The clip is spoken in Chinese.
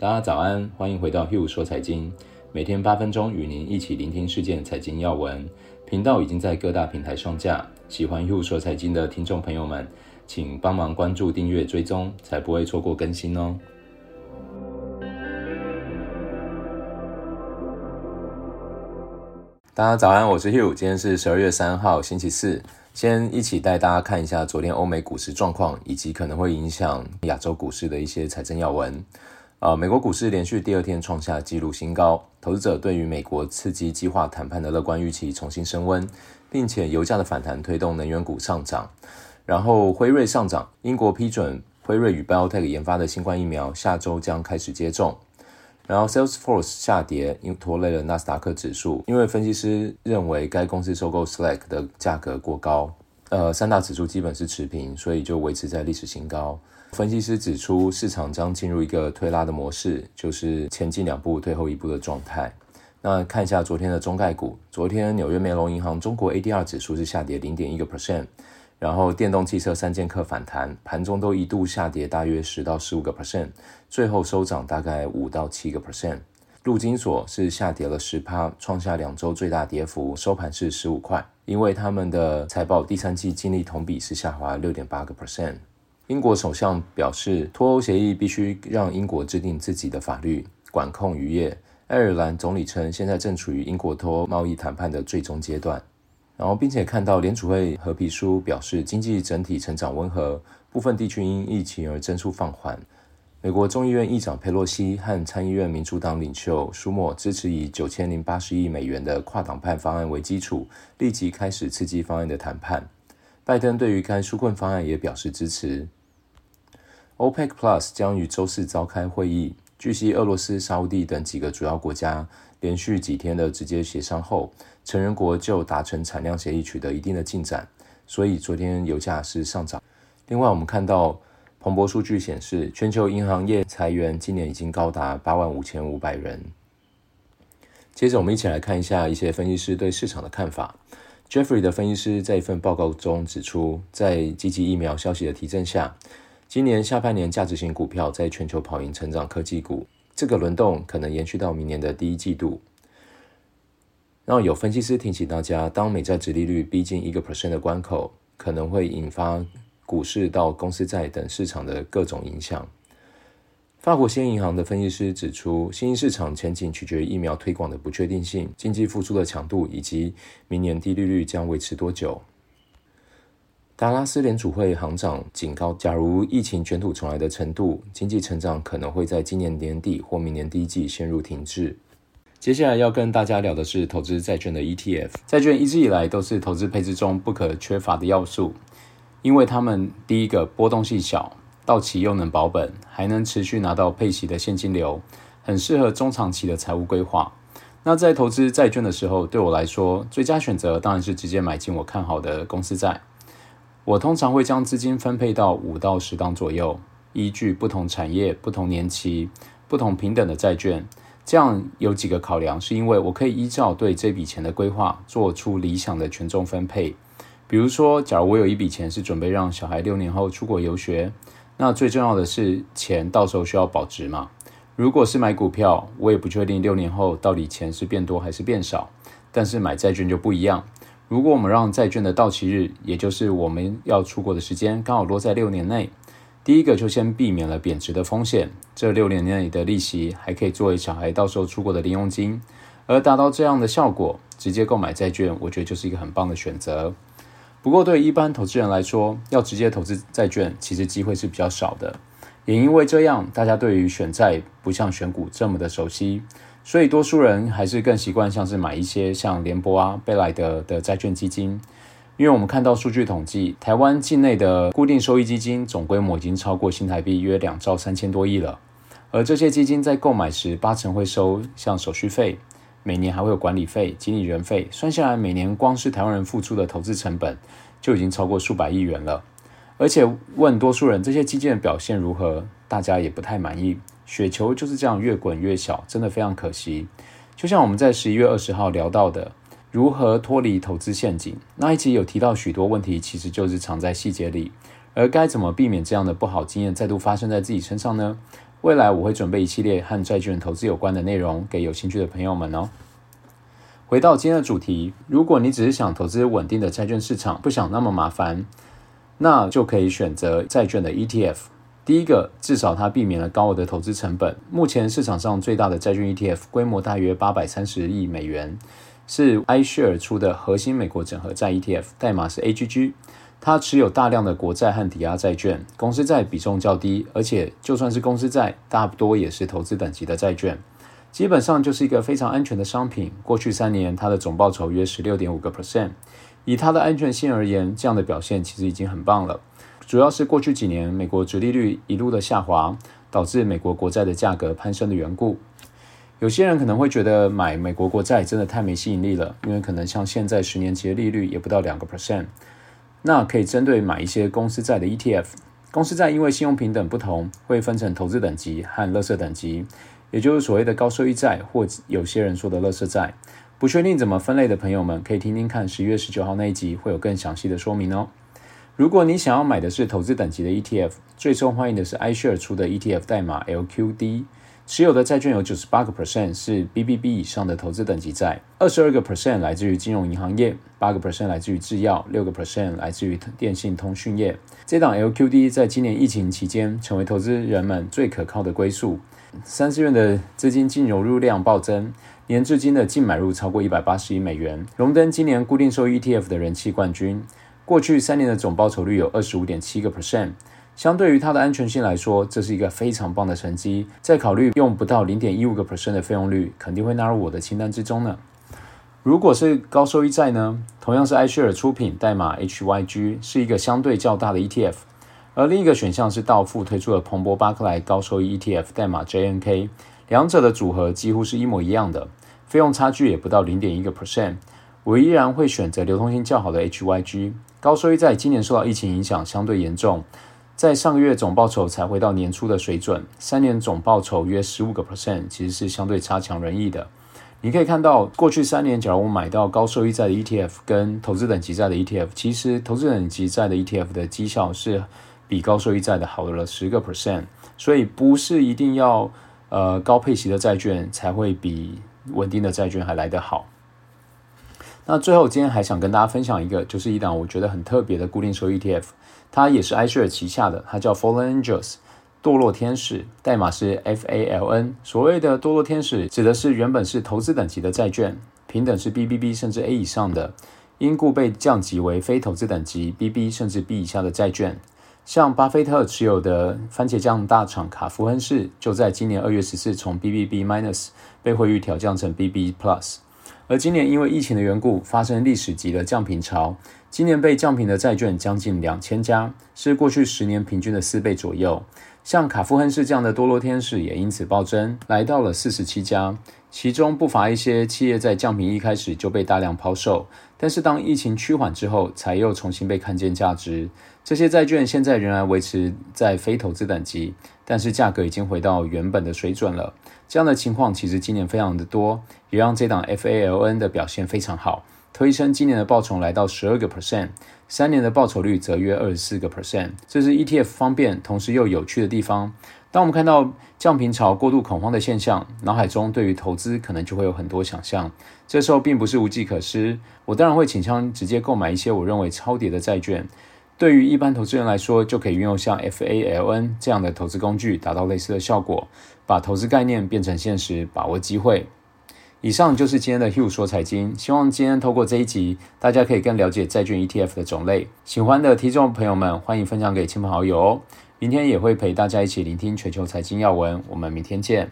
大家早安，欢迎回到 Hugh 说财经，每天八分钟与您一起聆听事件财经要闻。频道已经在各大平台上架，喜欢 Hugh 说财经的听众朋友们，请帮忙关注、订阅、追踪，才不会错过更新哦。大家早安，我是 Hugh，今天是十二月三号，星期四。先一起带大家看一下昨天欧美股市状况，以及可能会影响亚洲股市的一些财政要闻。呃，美国股市连续第二天创下纪录新高，投资者对于美国刺激计划谈判的乐观预期重新升温，并且油价的反弹推动能源股上涨。然后辉瑞上涨，英国批准辉瑞与 BioTech 研发的新冠疫苗下周将开始接种。然后 Salesforce 下跌，因拖累了纳斯达克指数，因为分析师认为该公司收购 Slack 的价格过高。呃，三大指数基本是持平，所以就维持在历史新高。分析师指出，市场将进入一个推拉的模式，就是前进两步，退后一步的状态。那看一下昨天的中概股，昨天纽约梅隆银行中国 ADR 指数是下跌零点一个 percent，然后电动汽车三剑客反弹，盘中都一度下跌大约十到十五个 percent，最后收涨大概五到七个 percent。陆金所是下跌了十趴，创下两周最大跌幅，收盘是十五块，因为他们的财报第三季净利同比是下滑六点八个 percent。英国首相表示，脱欧协议必须让英国制定自己的法律管控渔业。爱尔兰总理称，现在正处于英国脱欧贸易谈判的最终阶段。然后，并且看到联储会褐皮书表示，经济整体成长温和，部分地区因疫情而增速放缓。美国众议院议长佩洛西和参议院民主党领袖舒默支持以九千零八十亿美元的跨党派方案为基础，立即开始刺激方案的谈判。拜登对于该纾困方案也表示支持。OPEC Plus 将于周四召开会议。据悉，俄罗斯、沙乌地等几个主要国家连续几天的直接协商后，成员国就达成产量协议取得一定的进展，所以昨天油价是上涨。另外，我们看到彭博数据显示，全球银行业裁员今年已经高达八万五千五百人。接着，我们一起来看一下一些分析师对市场的看法。Jeffrey 的分析师在一份报告中指出，在积极疫苗消息的提振下，今年下半年，价值型股票在全球跑赢成长科技股，这个轮动可能延续到明年的第一季度。然后有分析师提醒大家，当美债殖利率逼近一个 percent 的关口，可能会引发股市到公司债等市场的各种影响。法国兴业银行的分析师指出，新兴市场前景取决于疫苗推广的不确定性、经济复苏的强度以及明年低利率将维持多久。达拉斯联储会行长警告，假如疫情卷土重来的程度，经济成长可能会在今年年底或明年第一季陷入停滞。接下来要跟大家聊的是投资债券的 ETF。债券一直以来都是投资配置中不可缺乏的要素，因为他们第一个波动性小，到期又能保本，还能持续拿到配息的现金流，很适合中长期的财务规划。那在投资债券的时候，对我来说，最佳选择当然是直接买进我看好的公司债。我通常会将资金分配到五到十档左右，依据不同产业、不同年期、不同平等的债券。这样有几个考量，是因为我可以依照对这笔钱的规划，做出理想的权重分配。比如说，假如我有一笔钱是准备让小孩六年后出国游学，那最重要的是钱到时候需要保值嘛。如果是买股票，我也不确定六年后到底钱是变多还是变少，但是买债券就不一样。如果我们让债券的到期日，也就是我们要出国的时间，刚好落在六年内，第一个就先避免了贬值的风险。这六年内的利息还可以作为小孩到时候出国的零用金，而达到这样的效果，直接购买债券，我觉得就是一个很棒的选择。不过，对一般投资人来说，要直接投资债券，其实机会是比较少的。也因为这样，大家对于选债不像选股这么的熟悉。所以，多数人还是更习惯像是买一些像联博啊、贝莱德的债券基金，因为我们看到数据统计，台湾境内的固定收益基金总规模已经超过新台币约两兆三千多亿了，而这些基金在购买时，八成会收像手续费，每年还会有管理费、经理人费，算下来每年光是台湾人付出的投资成本就已经超过数百亿元了。而且问多数人这些基建的表现如何，大家也不太满意。雪球就是这样越滚越小，真的非常可惜。就像我们在十一月二十号聊到的，如何脱离投资陷阱，那一集有提到许多问题，其实就是藏在细节里。而该怎么避免这样的不好经验再度发生在自己身上呢？未来我会准备一系列和债券投资有关的内容给有兴趣的朋友们哦。回到今天的主题，如果你只是想投资稳定的债券市场，不想那么麻烦，那就可以选择债券的 ETF。第一个，至少它避免了高额的投资成本。目前市场上最大的债券 ETF 规模大约八百三十亿美元，是 iShare 出的核心美国整合债 ETF，代码是 AGG。它持有大量的国债和抵押债券，公司债比重较低，而且就算是公司债，大多也是投资等级的债券。基本上就是一个非常安全的商品。过去三年，它的总报酬约十六点五个 percent。以它的安全性而言，这样的表现其实已经很棒了。主要是过去几年美国殖利率一路的下滑，导致美国国债的价格攀升的缘故。有些人可能会觉得买美国国债真的太没吸引力了，因为可能像现在十年期的利率也不到两个 percent。那可以针对买一些公司债的 ETF。公司债因为信用评等不同，会分成投资等级和垃圾等级。也就是所谓的高收益债，或有些人说的垃圾债。不确定怎么分类的朋友们，可以听听看十一月十九号那一集，会有更详细的说明哦。如果你想要买的是投资等级的 ETF，最受欢迎的是 Ishare 出的 ETF 代码 LQD，持有的债券有九十八个 percent 是 BBB 以上的投资等级债，二十二个 percent 来自于金融银行业，八个 percent 来自于制药，六个 percent 来自于电信通讯业。这档 LQD 在今年疫情期间，成为投资人们最可靠的归宿。三四月的资金净流入量暴增，年至今的净买入超过一百八十亿美元，荣登今年固定收益 ETF 的人气冠军。过去三年的总报酬率有二十五点七个 percent，相对于它的安全性来说，这是一个非常棒的成绩。再考虑用不到零点一五个 percent 的费用率，肯定会纳入我的清单之中呢。如果是高收益债呢？同样是 iShare 出品，代码 HYG，是一个相对较大的 ETF。而另一个选项是道富推出的彭博巴克莱高收益 ETF，代码 JNK，两者的组合几乎是一模一样的，费用差距也不到零点一个 percent。我依然会选择流通性较好的 HYG。高收益债今年受到疫情影响相对严重，在上个月总报酬才回到年初的水准，三年总报酬约十五个 percent，其实是相对差强人意的。你可以看到，过去三年，假如我买到高收益债的 ETF 跟投资等级债的 ETF，其实投资等级债的 ETF 的绩效是。比高收益债的好了十个 percent，所以不是一定要呃高配息的债券才会比稳定的债券还来得好。那最后今天还想跟大家分享一个，就是一档我觉得很特别的固定收益 ETF，它也是 iShare 旗下的，它叫 Fallen Angels 堕落天使，代码是 FALN。所谓的堕落天使，指的是原本是投资等级的债券，平等是 BBB 甚至 A 以上的，因故被降级为非投资等级 BB 甚至 B 以下的债券。像巴菲特持有的番茄酱大厂卡夫亨氏，就在今年二月十四从 BBB minus 被惠誉调降成 BB plus。而今年因为疫情的缘故，发生历史级的降频潮，今年被降频的债券将近两千家，是过去十年平均的四倍左右。像卡夫亨氏这样的堕落天使也因此暴增，来到了四十七家。其中不乏一些企业在降评一开始就被大量抛售，但是当疫情趋缓之后，才又重新被看见价值。这些债券现在仍然维持在非投资等级，但是价格已经回到原本的水准了。这样的情况其实今年非常的多，也让这档 FALN 的表现非常好，推升今年的报酬来到十二个 percent，三年的报酬率则约二十四个 percent。这是 ETF 方便同时又有趣的地方。当我们看到降频潮过度恐慌的现象，脑海中对于投资可能就会有很多想象。这时候并不是无计可施，我当然会倾向直接购买一些我认为超跌的债券。对于一般投资人来说，就可以运用像 FALN 这样的投资工具，达到类似的效果，把投资概念变成现实，把握机会。以上就是今天的 Hugh 说财经，希望今天透过这一集，大家可以更了解债券 ETF 的种类。喜欢的听众朋友们，欢迎分享给亲朋好友哦。明天也会陪大家一起聆听全球财经要闻，我们明天见。